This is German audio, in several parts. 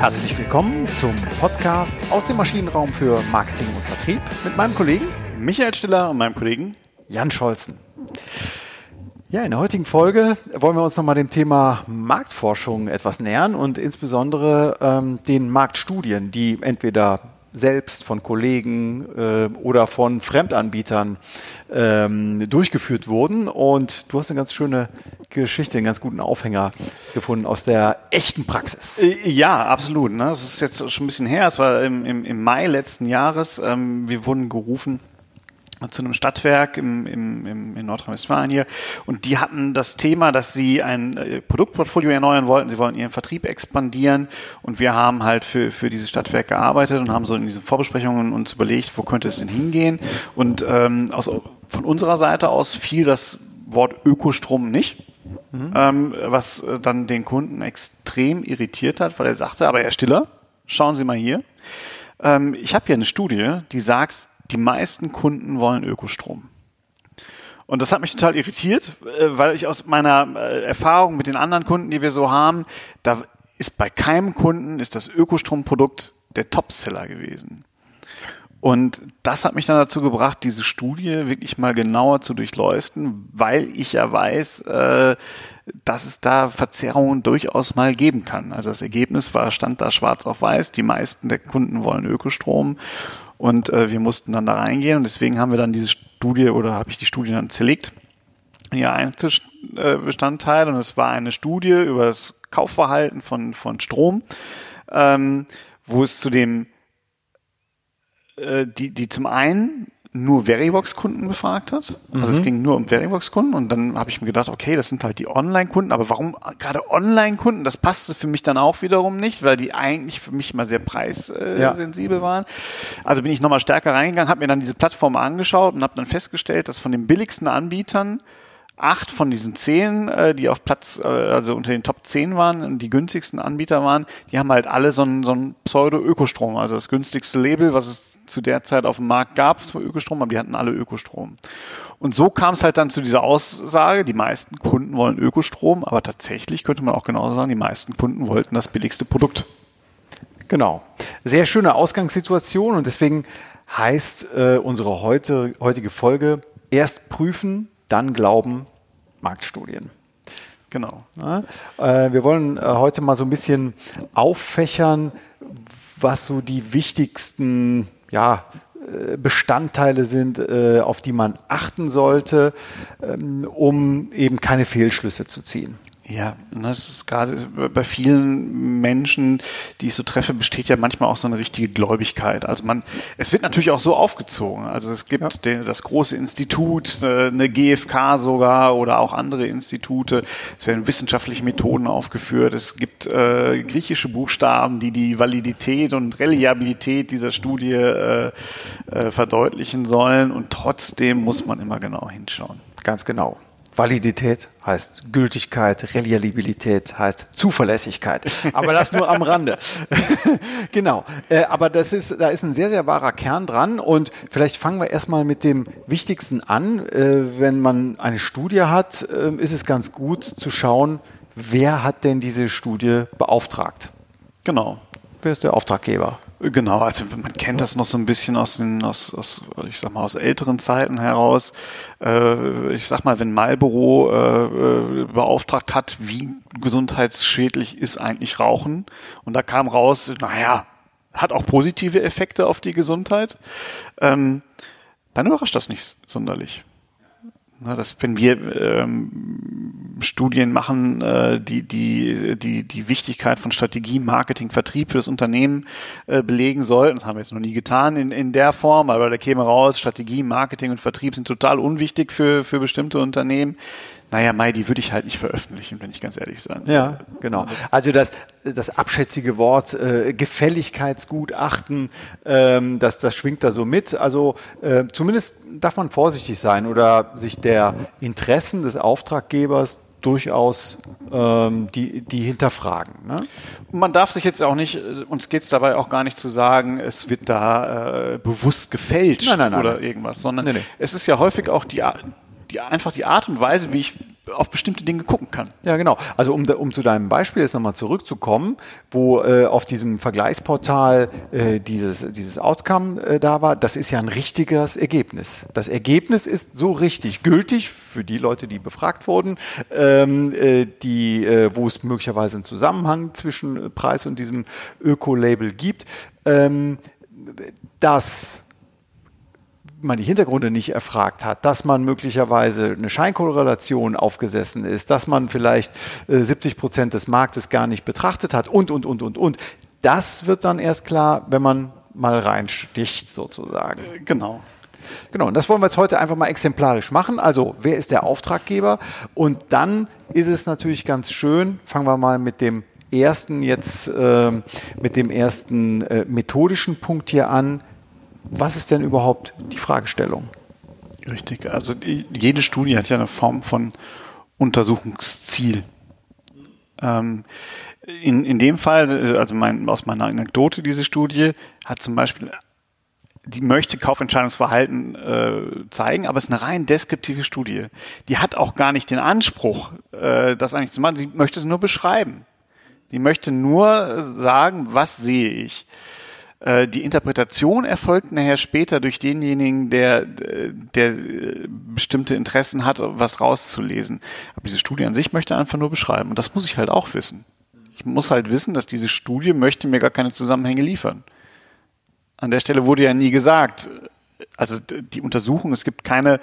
Herzlich willkommen zum Podcast aus dem Maschinenraum für Marketing und Vertrieb mit meinem Kollegen Michael Stiller und meinem Kollegen Jan Scholzen. Ja, in der heutigen Folge wollen wir uns nochmal dem Thema Marktforschung etwas nähern und insbesondere ähm, den Marktstudien, die entweder selbst von Kollegen äh, oder von Fremdanbietern ähm, durchgeführt wurden. Und du hast eine ganz schöne Geschichte, einen ganz guten Aufhänger gefunden aus der echten Praxis. Äh, ja, absolut. Ne? Das ist jetzt schon ein bisschen her. Es war im, im, im Mai letzten Jahres. Ähm, wir wurden gerufen zu einem Stadtwerk im, im, im, in Nordrhein-Westfalen hier. Und die hatten das Thema, dass sie ein äh, Produktportfolio erneuern wollten. Sie wollten ihren Vertrieb expandieren. Und wir haben halt für, für dieses Stadtwerk gearbeitet und haben so in diesen Vorbesprechungen uns überlegt, wo könnte es denn hingehen. Und ähm, aus, von unserer Seite aus fiel das Wort Ökostrom nicht. Mhm. Ähm, was äh, dann den Kunden extrem irritiert hat, weil er sagte, aber Herr Stiller, schauen Sie mal hier. Ähm, ich habe hier eine Studie, die sagt, die meisten Kunden wollen Ökostrom. Und das hat mich total irritiert, äh, weil ich aus meiner äh, Erfahrung mit den anderen Kunden, die wir so haben, da ist bei keinem Kunden ist das Ökostromprodukt der Topseller gewesen. Und das hat mich dann dazu gebracht, diese Studie wirklich mal genauer zu durchleuchten, weil ich ja weiß, äh, dass es da Verzerrungen durchaus mal geben kann. Also das Ergebnis war, stand da schwarz auf weiß, die meisten der Kunden wollen Ökostrom und äh, wir mussten dann da reingehen und deswegen haben wir dann diese Studie oder habe ich die Studie dann zerlegt in ihr Einzelbestandteil und es war eine Studie über das Kaufverhalten von, von Strom, ähm, wo es zu dem, äh, die, die zum einen nur Verivox-Kunden befragt hat. Also mhm. es ging nur um Verivox-Kunden und dann habe ich mir gedacht, okay, das sind halt die Online-Kunden, aber warum gerade Online-Kunden? Das passte für mich dann auch wiederum nicht, weil die eigentlich für mich immer sehr preissensibel ja. waren. Also bin ich nochmal stärker reingegangen, habe mir dann diese Plattform angeschaut und habe dann festgestellt, dass von den billigsten Anbietern acht von diesen zehn, äh, die auf Platz, äh, also unter den Top 10 waren und die günstigsten Anbieter waren, die haben halt alle so ein, so ein Pseudo-Ökostrom, also das günstigste Label, was es zu der Zeit auf dem Markt gab für Ökostrom, aber die hatten alle Ökostrom. Und so kam es halt dann zu dieser Aussage, die meisten Kunden wollen Ökostrom, aber tatsächlich könnte man auch genauso sagen, die meisten Kunden wollten das billigste Produkt. Genau. Sehr schöne Ausgangssituation und deswegen heißt äh, unsere heute, heutige Folge erst prüfen, dann glauben Marktstudien. Genau. Ja, äh, wir wollen äh, heute mal so ein bisschen auffächern, was so die wichtigsten ja, äh, Bestandteile sind, äh, auf die man achten sollte, ähm, um eben keine Fehlschlüsse zu ziehen. Ja, das ist gerade bei vielen Menschen, die ich so treffe, besteht ja manchmal auch so eine richtige Gläubigkeit. Also man, es wird natürlich auch so aufgezogen. Also es gibt ja. den, das große Institut, äh, eine GfK sogar oder auch andere Institute. Es werden wissenschaftliche Methoden aufgeführt. Es gibt äh, griechische Buchstaben, die die Validität und Reliabilität dieser Studie äh, äh, verdeutlichen sollen. Und trotzdem muss man immer genau hinschauen. Ganz genau. Validität heißt Gültigkeit, Reliabilität heißt Zuverlässigkeit. Aber das nur am Rande. genau. Äh, aber das ist, da ist ein sehr, sehr wahrer Kern dran. Und vielleicht fangen wir erstmal mit dem Wichtigsten an. Äh, wenn man eine Studie hat, äh, ist es ganz gut zu schauen, wer hat denn diese Studie beauftragt? Genau. Wer ist der Auftraggeber? Genau, also man kennt das noch so ein bisschen aus den, aus, aus ich sag mal, aus älteren Zeiten heraus. Äh, ich sag mal, wenn Marlboro äh, äh, beauftragt hat, wie gesundheitsschädlich ist eigentlich Rauchen, und da kam raus, naja, hat auch positive Effekte auf die Gesundheit, ähm, dann überrascht das nicht sonderlich. Na, dass wenn wir ähm, Studien machen, äh, die, die, die, die Wichtigkeit von Strategie, Marketing, Vertrieb für das Unternehmen äh, belegen sollten. Das haben wir jetzt noch nie getan in, in der Form, aber da käme raus, Strategie, Marketing und Vertrieb sind total unwichtig für, für bestimmte Unternehmen naja, Mai, die würde ich halt nicht veröffentlichen, wenn ich ganz ehrlich sein soll. Ja, genau. Also das, das abschätzige Wort äh, Gefälligkeitsgutachten, ähm, das, das schwingt da so mit. Also äh, zumindest darf man vorsichtig sein oder sich der Interessen des Auftraggebers durchaus ähm, die, die hinterfragen. Ne? Man darf sich jetzt auch nicht, äh, uns geht es dabei auch gar nicht zu sagen, es wird da äh, bewusst gefälscht nein, nein, nein, oder irgendwas, sondern es ist ja häufig auch die, die einfach die Art und Weise, wie ich auf bestimmte Dinge gucken kann. Ja, genau. Also um, um zu deinem Beispiel jetzt nochmal zurückzukommen, wo äh, auf diesem Vergleichsportal äh, dieses, dieses Outcome äh, da war, das ist ja ein richtiges Ergebnis. Das Ergebnis ist so richtig gültig für die Leute, die befragt wurden, ähm, äh, die, äh, wo es möglicherweise einen Zusammenhang zwischen Preis und diesem Öko-Label gibt, ähm, dass man die Hintergründe nicht erfragt hat, dass man möglicherweise eine Scheinkorrelation aufgesessen ist, dass man vielleicht äh, 70 Prozent des Marktes gar nicht betrachtet hat und, und, und, und, und. Das wird dann erst klar, wenn man mal reinsticht sozusagen. Äh, genau. Genau, und das wollen wir jetzt heute einfach mal exemplarisch machen. Also, wer ist der Auftraggeber? Und dann ist es natürlich ganz schön, fangen wir mal mit dem ersten jetzt, äh, mit dem ersten äh, methodischen Punkt hier an was ist denn überhaupt die Fragestellung? Richtig, also die, jede Studie hat ja eine Form von Untersuchungsziel. Ähm, in, in dem Fall, also mein, aus meiner Anekdote, diese Studie hat zum Beispiel, die möchte Kaufentscheidungsverhalten äh, zeigen, aber es ist eine rein deskriptive Studie. Die hat auch gar nicht den Anspruch, äh, das eigentlich zu machen, die möchte es nur beschreiben. Die möchte nur sagen, was sehe ich. Äh, die Interpretation erfolgt nachher später durch denjenigen, der, der bestimmte Interessen hat, was rauszulesen. Aber diese Studie an sich möchte einfach nur beschreiben. Und das muss ich halt auch wissen. Ich muss halt wissen, dass diese Studie möchte mir gar keine Zusammenhänge liefern. An der Stelle wurde ja nie gesagt, also die Untersuchung, es gibt keine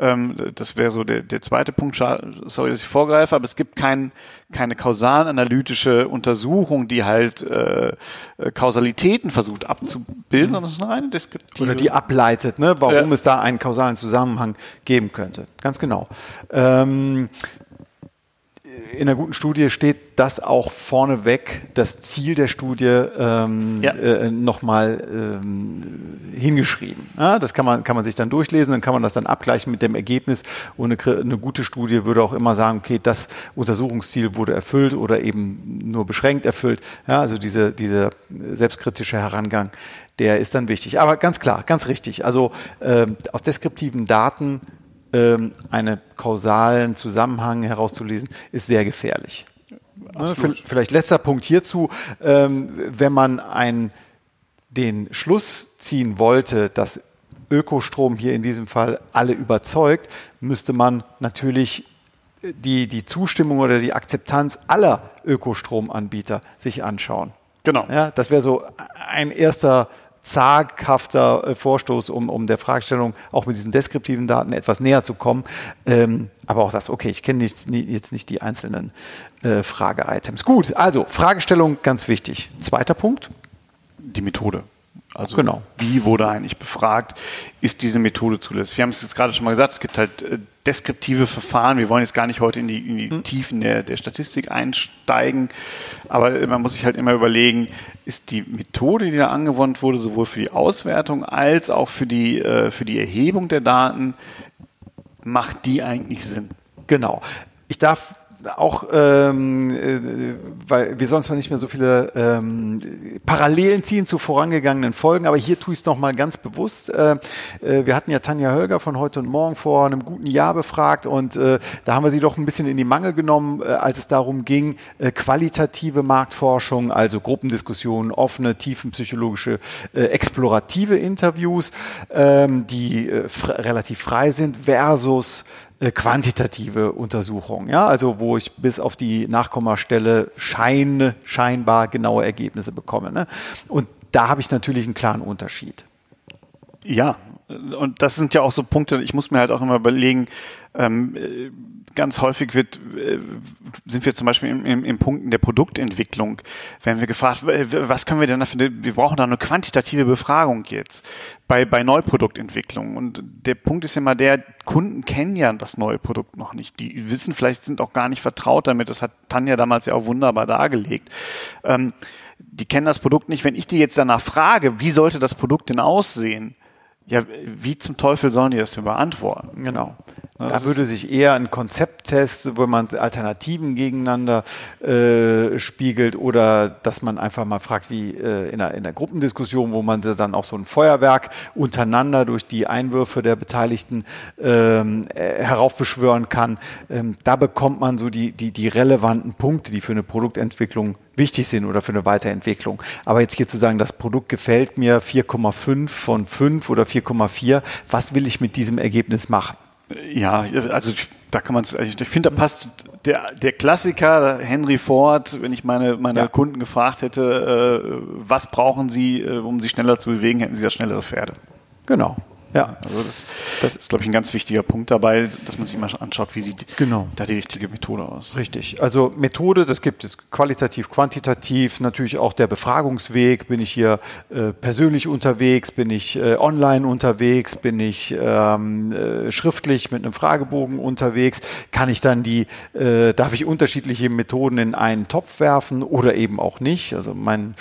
ähm, das wäre so der, der zweite Punkt, sorry, dass ich vorgreife, aber es gibt kein, keine kausalanalytische Untersuchung, die halt äh, äh Kausalitäten versucht abzubilden, sondern es ist eine deskriptive. Oder die ableitet, ne, warum ja. es da einen kausalen Zusammenhang geben könnte. Ganz genau. Ähm, in einer guten Studie steht das auch vorneweg, das Ziel der Studie ähm, ja. äh, nochmal ähm, hingeschrieben. Ja, das kann man, kann man sich dann durchlesen, dann kann man das dann abgleichen mit dem Ergebnis. Und eine, eine gute Studie würde auch immer sagen, okay, das Untersuchungsziel wurde erfüllt oder eben nur beschränkt erfüllt. Ja, also diese, dieser selbstkritische Herangang, der ist dann wichtig. Aber ganz klar, ganz richtig. Also äh, aus deskriptiven Daten ähm, einen kausalen Zusammenhang herauszulesen, ist sehr gefährlich. Absolut. Vielleicht letzter Punkt hierzu. Ähm, wenn man ein, den Schluss ziehen wollte, dass Ökostrom hier in diesem Fall alle überzeugt, müsste man natürlich die, die Zustimmung oder die Akzeptanz aller Ökostromanbieter sich anschauen. Genau. Ja, das wäre so ein erster zaghafter äh, Vorstoß, um, um der Fragestellung auch mit diesen deskriptiven Daten etwas näher zu kommen. Ähm, aber auch das, okay, ich kenne jetzt nicht die einzelnen äh, Frage-Items. Gut, also Fragestellung ganz wichtig. Zweiter Punkt. Die Methode. Also genau. wie wurde eigentlich befragt, ist diese Methode zulässig? Wir haben es jetzt gerade schon mal gesagt, es gibt halt äh, deskriptive Verfahren. Wir wollen jetzt gar nicht heute in die, in die hm. Tiefen der, der Statistik einsteigen, aber man muss sich halt immer überlegen, ist die Methode, die da angewandt wurde, sowohl für die Auswertung als auch für die, äh, für die Erhebung der Daten, macht die eigentlich Sinn? Genau. Ich darf auch, ähm, äh, weil wir sonst mal nicht mehr so viele ähm, Parallelen ziehen zu vorangegangenen Folgen, aber hier tue ich es nochmal ganz bewusst. Äh, äh, wir hatten ja Tanja Hölger von heute und morgen vor einem guten Jahr befragt und äh, da haben wir sie doch ein bisschen in die Mangel genommen, äh, als es darum ging, äh, qualitative Marktforschung, also Gruppendiskussionen, offene, tiefenpsychologische, äh, explorative Interviews, ähm, die äh, relativ frei sind, versus quantitative Untersuchung, ja, also wo ich bis auf die Nachkommastelle Schein, scheinbar genaue Ergebnisse bekomme. Ne? Und da habe ich natürlich einen klaren Unterschied. Ja, und das sind ja auch so Punkte, ich muss mir halt auch immer überlegen, ähm, äh, ganz häufig wird, äh, sind wir zum Beispiel im, im, im Punkten der Produktentwicklung, werden wir gefragt, was können wir denn dafür, wir brauchen da eine quantitative Befragung jetzt bei, bei Neuproduktentwicklung. Und der Punkt ist immer der, Kunden kennen ja das neue Produkt noch nicht. Die wissen vielleicht, sind auch gar nicht vertraut damit. Das hat Tanja damals ja auch wunderbar dargelegt. Ähm, die kennen das Produkt nicht. Wenn ich die jetzt danach frage, wie sollte das Produkt denn aussehen? Ja, wie zum Teufel sollen die das denn beantworten? Genau. Da würde sich eher ein Konzepttest, wo man Alternativen gegeneinander äh, spiegelt oder dass man einfach mal fragt, wie äh, in, einer, in einer Gruppendiskussion, wo man dann auch so ein Feuerwerk untereinander durch die Einwürfe der Beteiligten ähm, äh, heraufbeschwören kann. Ähm, da bekommt man so die, die, die relevanten Punkte, die für eine Produktentwicklung wichtig sind oder für eine Weiterentwicklung. Aber jetzt hier zu sagen, das Produkt gefällt mir 4,5 von 5 oder 4,4, was will ich mit diesem Ergebnis machen? Ja, also da kann man es, ich finde, da passt der, der Klassiker Henry Ford, wenn ich meine, meine ja. Kunden gefragt hätte, äh, was brauchen sie, äh, um sich schneller zu bewegen, hätten sie das schnellere Pferde. Genau. Ja, also das, das ist, glaube ich, ein ganz wichtiger Punkt dabei, dass man sich mal anschaut, wie sieht genau. da die richtige Methode aus. Richtig. Also Methode, das gibt es qualitativ, quantitativ, natürlich auch der Befragungsweg. Bin ich hier äh, persönlich unterwegs, bin ich äh, online unterwegs, bin ich ähm, äh, schriftlich mit einem Fragebogen unterwegs, kann ich dann die, äh, darf ich unterschiedliche Methoden in einen Topf werfen oder eben auch nicht. Also mein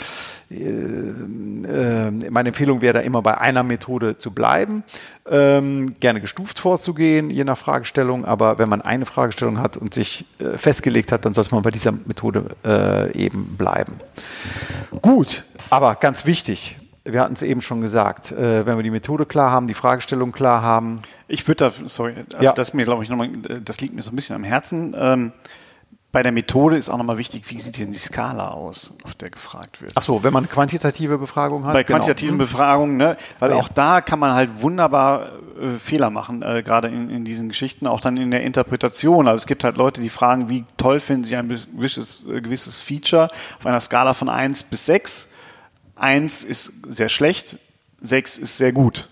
meine Empfehlung wäre da immer bei einer Methode zu bleiben, ähm, gerne gestuft vorzugehen, je nach Fragestellung, aber wenn man eine Fragestellung hat und sich äh, festgelegt hat, dann sollte man bei dieser Methode eben bleiben. Gut, aber ganz wichtig, wir hatten es eben schon gesagt, äh, wenn wir die Methode klar haben, die Fragestellung klar haben. Ich würde da, sorry, also ja. das mir, glaube ich, nochmal, das liegt mir so ein bisschen am Herzen. Ähm, bei der Methode ist auch nochmal wichtig, wie sieht denn die Skala aus, auf der gefragt wird. Ach so, wenn man quantitative Befragung hat. Bei genau. quantitativen genau. Befragungen, ne? weil ja. auch da kann man halt wunderbar äh, Fehler machen, äh, gerade in, in diesen Geschichten, auch dann in der Interpretation. Also es gibt halt Leute, die fragen, wie toll finden sie ein gewisses, äh, gewisses Feature auf einer Skala von 1 bis 6. 1 ist sehr schlecht, 6 ist sehr gut.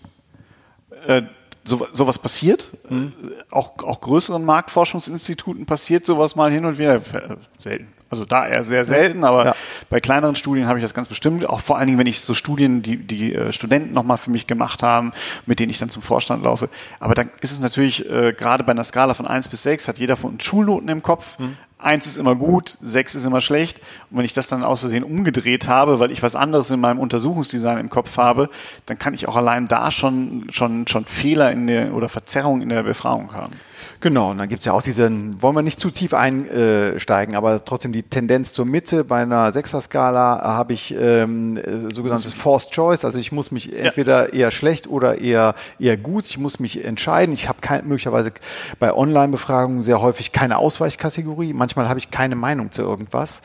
Äh, so, sowas passiert. Mhm. Auch, auch größeren Marktforschungsinstituten passiert sowas mal hin und wieder. Äh, selten. Also da eher sehr selten, aber ja. bei kleineren Studien habe ich das ganz bestimmt. Auch vor allen Dingen, wenn ich so Studien, die die äh, Studenten nochmal für mich gemacht haben, mit denen ich dann zum Vorstand laufe. Aber dann ist es natürlich, äh, gerade bei einer Skala von 1 bis 6, hat jeder von uns Schulnoten im Kopf. Mhm eins ist immer gut, sechs ist immer schlecht. Und wenn ich das dann aus Versehen umgedreht habe, weil ich was anderes in meinem Untersuchungsdesign im Kopf habe, dann kann ich auch allein da schon, schon, schon Fehler in der oder Verzerrung in der Befragung haben. Genau, und dann gibt es ja auch diesen, wollen wir nicht zu tief einsteigen, aber trotzdem die Tendenz zur Mitte. Bei einer Sechser-Skala habe ich ähm, sogenanntes Forced Choice, also ich muss mich entweder eher schlecht oder eher, eher gut, ich muss mich entscheiden. Ich habe möglicherweise bei Online-Befragungen sehr häufig keine Ausweichkategorie, manchmal habe ich keine Meinung zu irgendwas.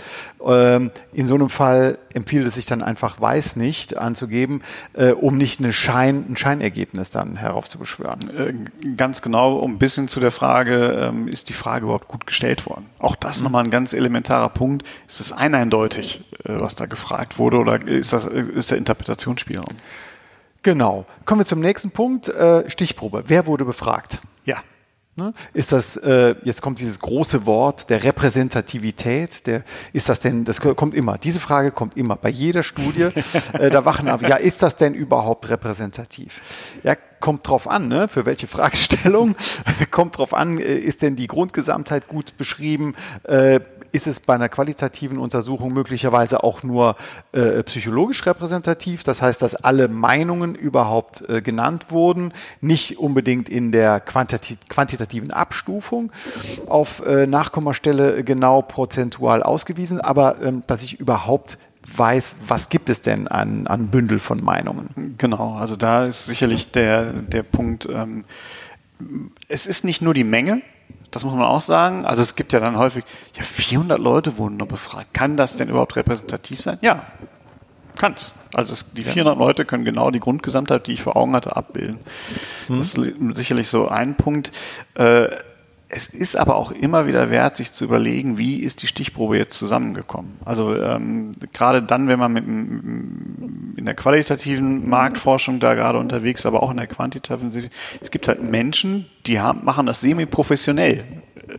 Ähm, in so einem Fall empfiehlt es sich dann einfach weiß nicht anzugeben, äh, um nicht eine Schein, ein Scheinergebnis dann heraufzubeschwören. Äh, ganz genau, um ein bisschen zu der Frage, ähm, ist die Frage überhaupt gut gestellt worden? Auch das mhm. nochmal ein ganz elementarer Punkt. Ist es eindeutig, äh, was da gefragt wurde oder ist, das, äh, ist der Interpretationsspielraum? Genau. Kommen wir zum nächsten Punkt. Äh, Stichprobe. Wer wurde befragt? Ja. Ne? Ist das, äh, jetzt kommt dieses große Wort der Repräsentativität, der, ist das denn, das kommt immer, diese Frage kommt immer, bei jeder Studie, äh, da wachen ab, ja, ist das denn überhaupt repräsentativ? Ja, kommt drauf an, ne? für welche Fragestellung, kommt drauf an, äh, ist denn die Grundgesamtheit gut beschrieben, äh, ist es bei einer qualitativen Untersuchung möglicherweise auch nur äh, psychologisch repräsentativ, das heißt, dass alle Meinungen überhaupt äh, genannt wurden, nicht unbedingt in der quantitativ quantitativen Abstufung auf äh, Nachkommastelle genau prozentual ausgewiesen, aber ähm, dass ich überhaupt weiß, was gibt es denn an, an Bündel von Meinungen. Genau, also da ist sicherlich der, der Punkt, ähm, es ist nicht nur die Menge, das muss man auch sagen. Also es gibt ja dann häufig, ja, 400 Leute wurden noch befragt. Kann das denn überhaupt repräsentativ sein? Ja, kann's. Also es, die 400 ja. Leute können genau die Grundgesamtheit, die ich vor Augen hatte, abbilden. Mhm. Das ist sicherlich so ein Punkt. Äh, es ist aber auch immer wieder wert, sich zu überlegen, wie ist die Stichprobe jetzt zusammengekommen. Also ähm, gerade dann, wenn man mit, in der qualitativen Marktforschung da gerade unterwegs, aber auch in der quantitativen, es gibt halt Menschen, die haben, machen das semi-professionell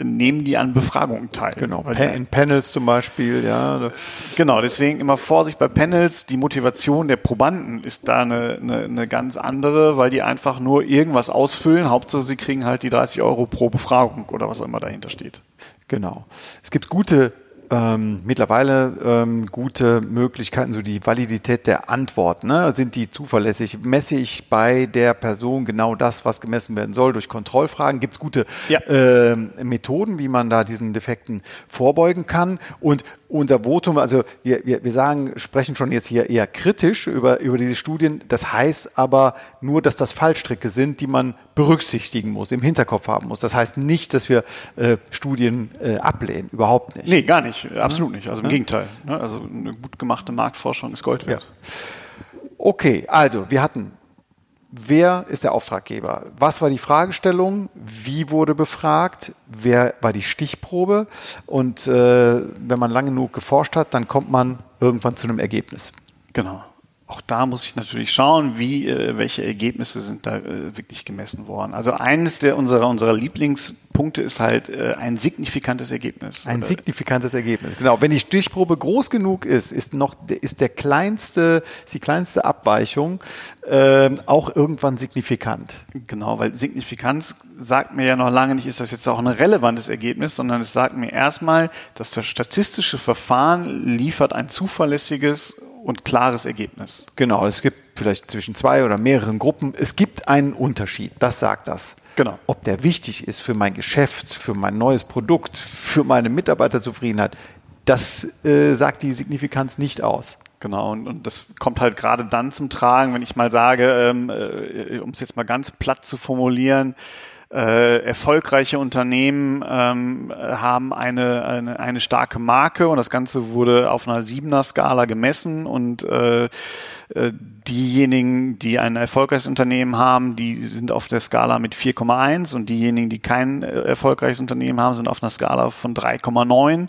nehmen die an Befragungen teil. Genau, in Panels zum Beispiel, ja. Genau, deswegen immer Vorsicht bei Panels. Die Motivation der Probanden ist da eine, eine, eine ganz andere, weil die einfach nur irgendwas ausfüllen. Hauptsache, sie kriegen halt die 30 Euro pro Befragung oder was auch immer dahinter steht. Genau. Es gibt gute ähm, mittlerweile ähm, gute Möglichkeiten, so die Validität der Antwort. Ne? Sind die zuverlässig? Messe ich bei der Person genau das, was gemessen werden soll, durch Kontrollfragen? Gibt es gute ja. äh, Methoden, wie man da diesen Defekten vorbeugen kann? Und unser Votum, also wir, wir, wir sagen, sprechen schon jetzt hier eher kritisch über, über diese Studien. Das heißt aber nur, dass das Fallstricke sind, die man berücksichtigen muss, im Hinterkopf haben muss. Das heißt nicht, dass wir äh, Studien äh, ablehnen, überhaupt nicht. Nee, gar nicht, absolut nicht. Also im ja? Gegenteil. Ne? Also eine gut gemachte Marktforschung ist Gold wert. Ja. Okay, also wir hatten wer ist der Auftraggeber? Was war die Fragestellung? Wie wurde befragt? Wer war die Stichprobe? Und äh, wenn man lange genug geforscht hat, dann kommt man irgendwann zu einem Ergebnis. Genau auch da muss ich natürlich schauen, wie, äh, welche Ergebnisse sind da äh, wirklich gemessen worden. Also eines der unserer, unserer Lieblingspunkte ist halt äh, ein signifikantes Ergebnis. Ein signifikantes Ergebnis, genau. Wenn die Stichprobe groß genug ist, ist noch, ist der kleinste, ist die kleinste Abweichung äh, auch irgendwann signifikant. Genau, weil Signifikanz sagt mir ja noch lange nicht, ist das jetzt auch ein relevantes Ergebnis, sondern es sagt mir erstmal, dass das statistische Verfahren liefert ein zuverlässiges und klares Ergebnis. Genau, es gibt vielleicht zwischen zwei oder mehreren Gruppen, es gibt einen Unterschied, das sagt das. Genau. Ob der wichtig ist für mein Geschäft, für mein neues Produkt, für meine Mitarbeiterzufriedenheit, das äh, sagt die Signifikanz nicht aus. Genau, und, und das kommt halt gerade dann zum Tragen, wenn ich mal sage, ähm, äh, um es jetzt mal ganz platt zu formulieren, äh, erfolgreiche Unternehmen ähm, haben eine, eine, eine starke Marke und das Ganze wurde auf einer siebener Skala gemessen und äh, äh diejenigen, die ein erfolgreiches Unternehmen haben, die sind auf der Skala mit 4,1 und diejenigen, die kein äh, erfolgreiches Unternehmen haben, sind auf einer Skala von 3,9.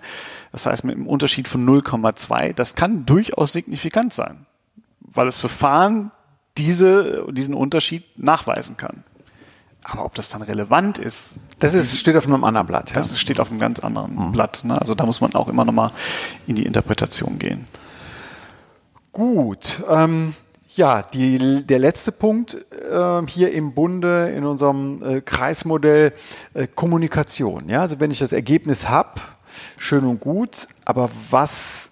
Das heißt mit einem Unterschied von 0,2. Das kann durchaus signifikant sein, weil das Verfahren diese, diesen Unterschied nachweisen kann. Aber ob das dann relevant ist, das ist, steht auf einem anderen Blatt. Ja? Das steht auf einem ganz anderen mhm. Blatt. Ne? Also da muss man auch immer noch mal in die Interpretation gehen. Gut. Ähm, ja, die, der letzte Punkt äh, hier im Bunde in unserem äh, Kreismodell äh, Kommunikation. Ja, also wenn ich das Ergebnis habe, schön und gut, aber was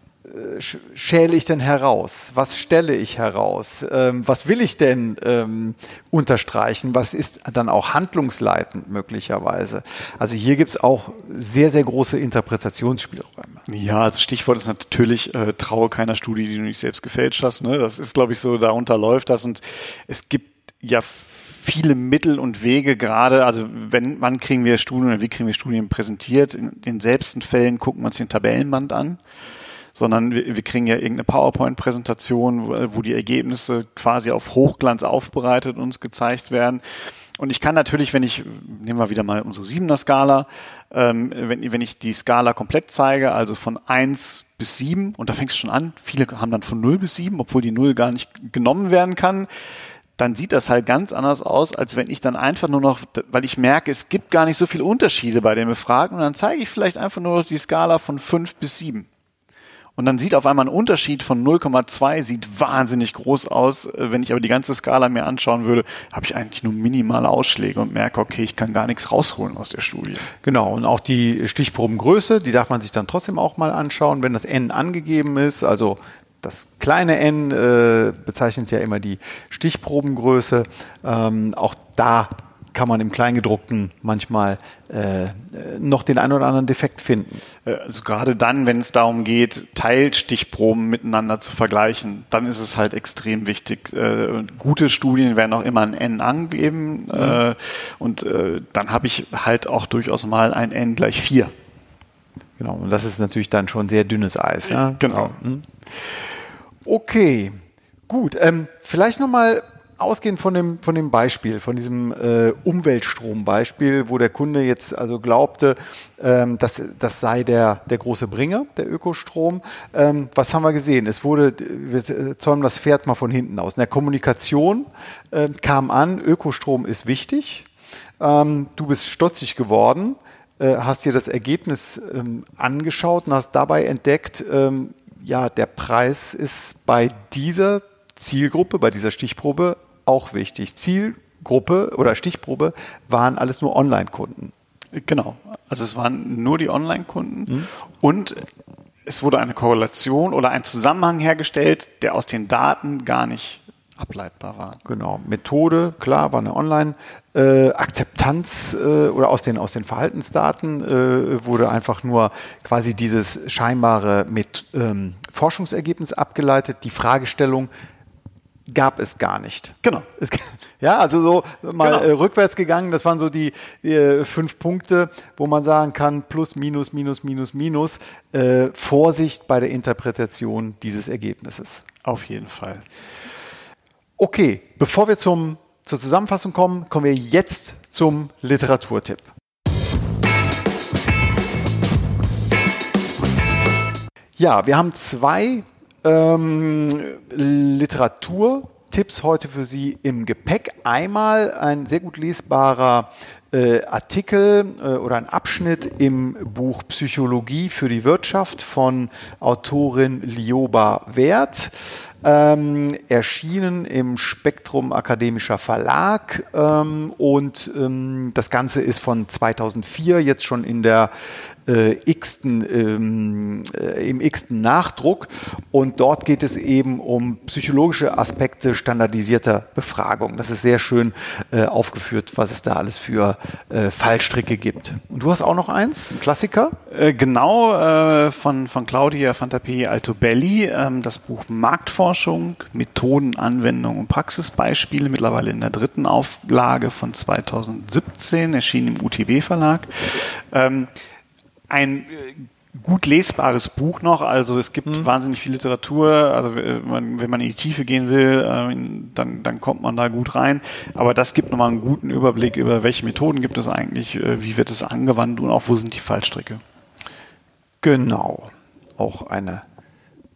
schäle ich denn heraus? Was stelle ich heraus? Ähm, was will ich denn ähm, unterstreichen? Was ist dann auch handlungsleitend möglicherweise? Also hier gibt es auch sehr, sehr große Interpretationsspielräume. Ja, also Stichwort ist natürlich, äh, traue keiner Studie, die du nicht selbst gefälscht hast. Ne? Das ist, glaube ich, so, darunter läuft das. Und es gibt ja viele Mittel und Wege gerade, also wenn, wann kriegen wir Studien oder wie kriegen wir Studien präsentiert? In den selbsten Fällen gucken wir uns den Tabellenband an sondern wir, wir kriegen ja irgendeine PowerPoint-Präsentation, wo, wo die Ergebnisse quasi auf Hochglanz aufbereitet uns gezeigt werden. Und ich kann natürlich, wenn ich, nehmen wir wieder mal unsere siebener Skala, ähm, wenn, wenn ich die Skala komplett zeige, also von eins bis sieben und da fängt es schon an, viele haben dann von null bis sieben, obwohl die null gar nicht genommen werden kann, dann sieht das halt ganz anders aus, als wenn ich dann einfach nur noch, weil ich merke, es gibt gar nicht so viele Unterschiede bei den Befragten und dann zeige ich vielleicht einfach nur die Skala von fünf bis sieben. Und dann sieht auf einmal ein Unterschied von 0,2, sieht wahnsinnig groß aus. Äh, wenn ich aber die ganze Skala mir anschauen würde, habe ich eigentlich nur minimale Ausschläge und merke, okay, ich kann gar nichts rausholen aus der Studie. Genau, und auch die Stichprobengröße, die darf man sich dann trotzdem auch mal anschauen, wenn das N angegeben ist. Also das kleine n äh, bezeichnet ja immer die Stichprobengröße. Ähm, auch da kann man im Kleingedruckten manchmal äh, noch den einen oder anderen Defekt finden. Äh, also gerade dann, wenn es darum geht, Teilstichproben miteinander zu vergleichen, dann ist es halt extrem wichtig. Äh, gute Studien werden auch immer ein N angeben mhm. äh, und äh, dann habe ich halt auch durchaus mal ein N gleich 4. Genau, und das ist natürlich dann schon sehr dünnes Eis. Ja? Genau. Mhm. Okay, gut. Ähm, vielleicht nochmal ausgehend von dem, von dem Beispiel, von diesem äh, Umweltstrom-Beispiel, wo der Kunde jetzt also glaubte, ähm, dass das sei der, der große Bringer, der Ökostrom. Ähm, was haben wir gesehen? Es wurde, wir zäumen das Pferd mal von hinten aus. In der Kommunikation äh, kam an, Ökostrom ist wichtig. Ähm, du bist stutzig geworden, äh, hast dir das Ergebnis ähm, angeschaut und hast dabei entdeckt, ähm, ja, der Preis ist bei dieser Zielgruppe, bei dieser Stichprobe auch wichtig. Zielgruppe oder Stichprobe waren alles nur Online-Kunden. Genau. Also es waren nur die Online-Kunden mhm. und es wurde eine Korrelation oder ein Zusammenhang hergestellt, der aus den Daten gar nicht ableitbar war. Genau. Methode, klar, war eine Online-Akzeptanz äh, äh, oder aus den, aus den Verhaltensdaten äh, wurde einfach nur quasi dieses scheinbare mit, ähm, Forschungsergebnis abgeleitet. Die Fragestellung, gab es gar nicht. Genau. Es, ja, also so mal genau. äh, rückwärts gegangen, das waren so die äh, fünf Punkte, wo man sagen kann, plus, minus, minus, minus, minus, äh, Vorsicht bei der Interpretation dieses Ergebnisses. Auf jeden Fall. Okay, bevor wir zum, zur Zusammenfassung kommen, kommen wir jetzt zum Literaturtipp. Ja, wir haben zwei ähm, Literaturtipps heute für Sie im Gepäck. Einmal ein sehr gut lesbarer äh, Artikel äh, oder ein Abschnitt im Buch Psychologie für die Wirtschaft von Autorin Lioba Wert. Ähm, erschienen im Spektrum Akademischer Verlag ähm, und ähm, das Ganze ist von 2004 jetzt schon in der äh, x-ten, ähm, äh, im x-ten Nachdruck. Und dort geht es eben um psychologische Aspekte standardisierter Befragung. Das ist sehr schön äh, aufgeführt, was es da alles für äh, Fallstricke gibt. Und du hast auch noch eins, ein Klassiker? Äh, genau, äh, von, von Claudia Fantapé Altobelli, ähm, das Buch Marktforschung, Methoden, Anwendung und Praxisbeispiele, mittlerweile in der dritten Auflage von 2017, erschienen im UTB-Verlag. Ähm, ein äh, gut lesbares Buch noch. Also es gibt mhm. wahnsinnig viel Literatur. Also wenn man in die Tiefe gehen will, äh, dann, dann kommt man da gut rein. Aber das gibt nochmal einen guten Überblick über welche Methoden gibt es eigentlich, äh, wie wird es angewandt und auch wo sind die Fallstricke. Genau. Auch eine,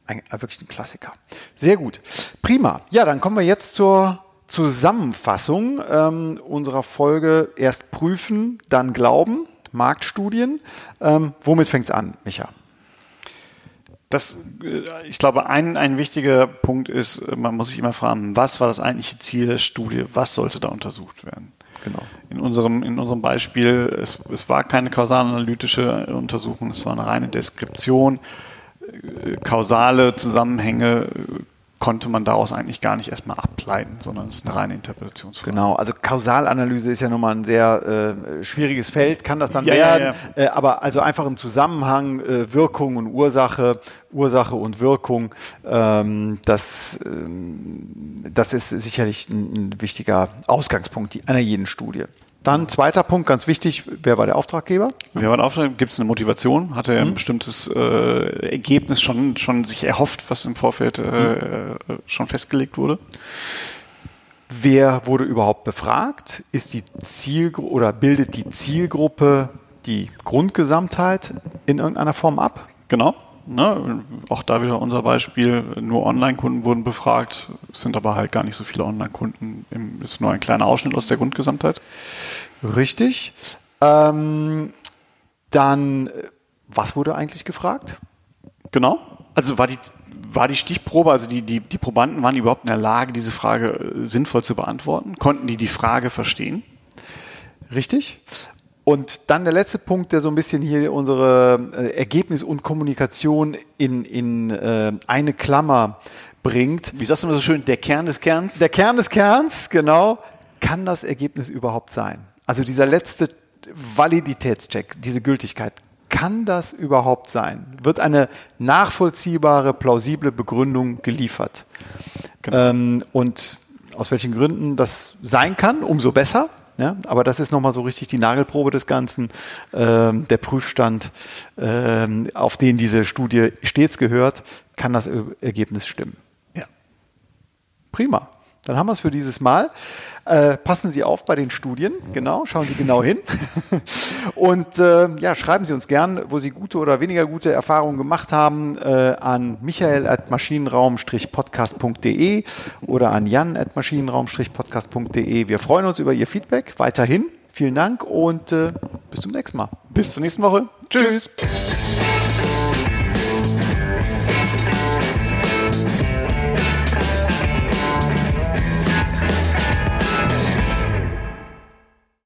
ein, wirklich ein Klassiker. Sehr gut. Prima. Ja, dann kommen wir jetzt zur Zusammenfassung ähm, unserer Folge. Erst prüfen, dann glauben. Marktstudien. Ähm, womit fängt es an, Micha? Das, äh, ich glaube, ein, ein wichtiger Punkt ist, man muss sich immer fragen, was war das eigentliche Ziel der Studie? Was sollte da untersucht werden? Genau. In unserem, in unserem Beispiel, es, es war keine kausalanalytische Untersuchung, es war eine reine Deskription. Äh, kausale Zusammenhänge konnte man daraus eigentlich gar nicht erstmal ableiten, sondern es ist eine reine Interpretationsfrage. Genau, also Kausalanalyse ist ja nun mal ein sehr äh, schwieriges Feld, kann das dann ja, werden, ja, ja. Äh, aber also einfach ein Zusammenhang, äh, Wirkung und Ursache, Ursache und Wirkung, ähm, das, ähm, das ist sicherlich ein, ein wichtiger Ausgangspunkt einer jeden Studie. Dann zweiter Punkt, ganz wichtig, wer war der Auftraggeber? Wer war der Auftraggeber? Gibt es eine Motivation? Hat er ein mhm. bestimmtes äh, Ergebnis schon, schon sich erhofft, was im Vorfeld äh, mhm. schon festgelegt wurde? Wer wurde überhaupt befragt? Ist die Zielgruppe oder bildet die Zielgruppe die Grundgesamtheit in irgendeiner Form ab? Genau. Ne, auch da wieder unser Beispiel, nur Online-Kunden wurden befragt, sind aber halt gar nicht so viele Online-Kunden, ist nur ein kleiner Ausschnitt aus der Grundgesamtheit. Richtig. Ähm, dann, was wurde eigentlich gefragt? Genau. Also war die, war die Stichprobe, also die, die, die Probanden waren überhaupt in der Lage, diese Frage äh, sinnvoll zu beantworten? Konnten die die Frage verstehen? Richtig. Und dann der letzte Punkt, der so ein bisschen hier unsere äh, Ergebnis und Kommunikation in, in äh, eine Klammer bringt. Wie sagst du immer so schön, der Kern des Kerns? Der Kern des Kerns, genau. Kann das Ergebnis überhaupt sein? Also dieser letzte Validitätscheck, diese Gültigkeit, kann das überhaupt sein? Wird eine nachvollziehbare, plausible Begründung geliefert? Genau. Ähm, und aus welchen Gründen das sein kann, umso besser. Ja, aber das ist nochmal so richtig die Nagelprobe des Ganzen, ähm, der Prüfstand, ähm, auf den diese Studie stets gehört, kann das Ergebnis stimmen. Ja. Prima. Dann haben wir es für dieses Mal. Äh, passen Sie auf bei den Studien, genau, schauen Sie genau hin. Und äh, ja, schreiben Sie uns gern, wo Sie gute oder weniger gute Erfahrungen gemacht haben, äh, an michael.maschinenraum-podcast.de oder an jan.maschinenraum-podcast.de. Wir freuen uns über Ihr Feedback weiterhin. Vielen Dank und äh, bis zum nächsten Mal. Bis zur nächsten Woche. Tschüss. Tschüss.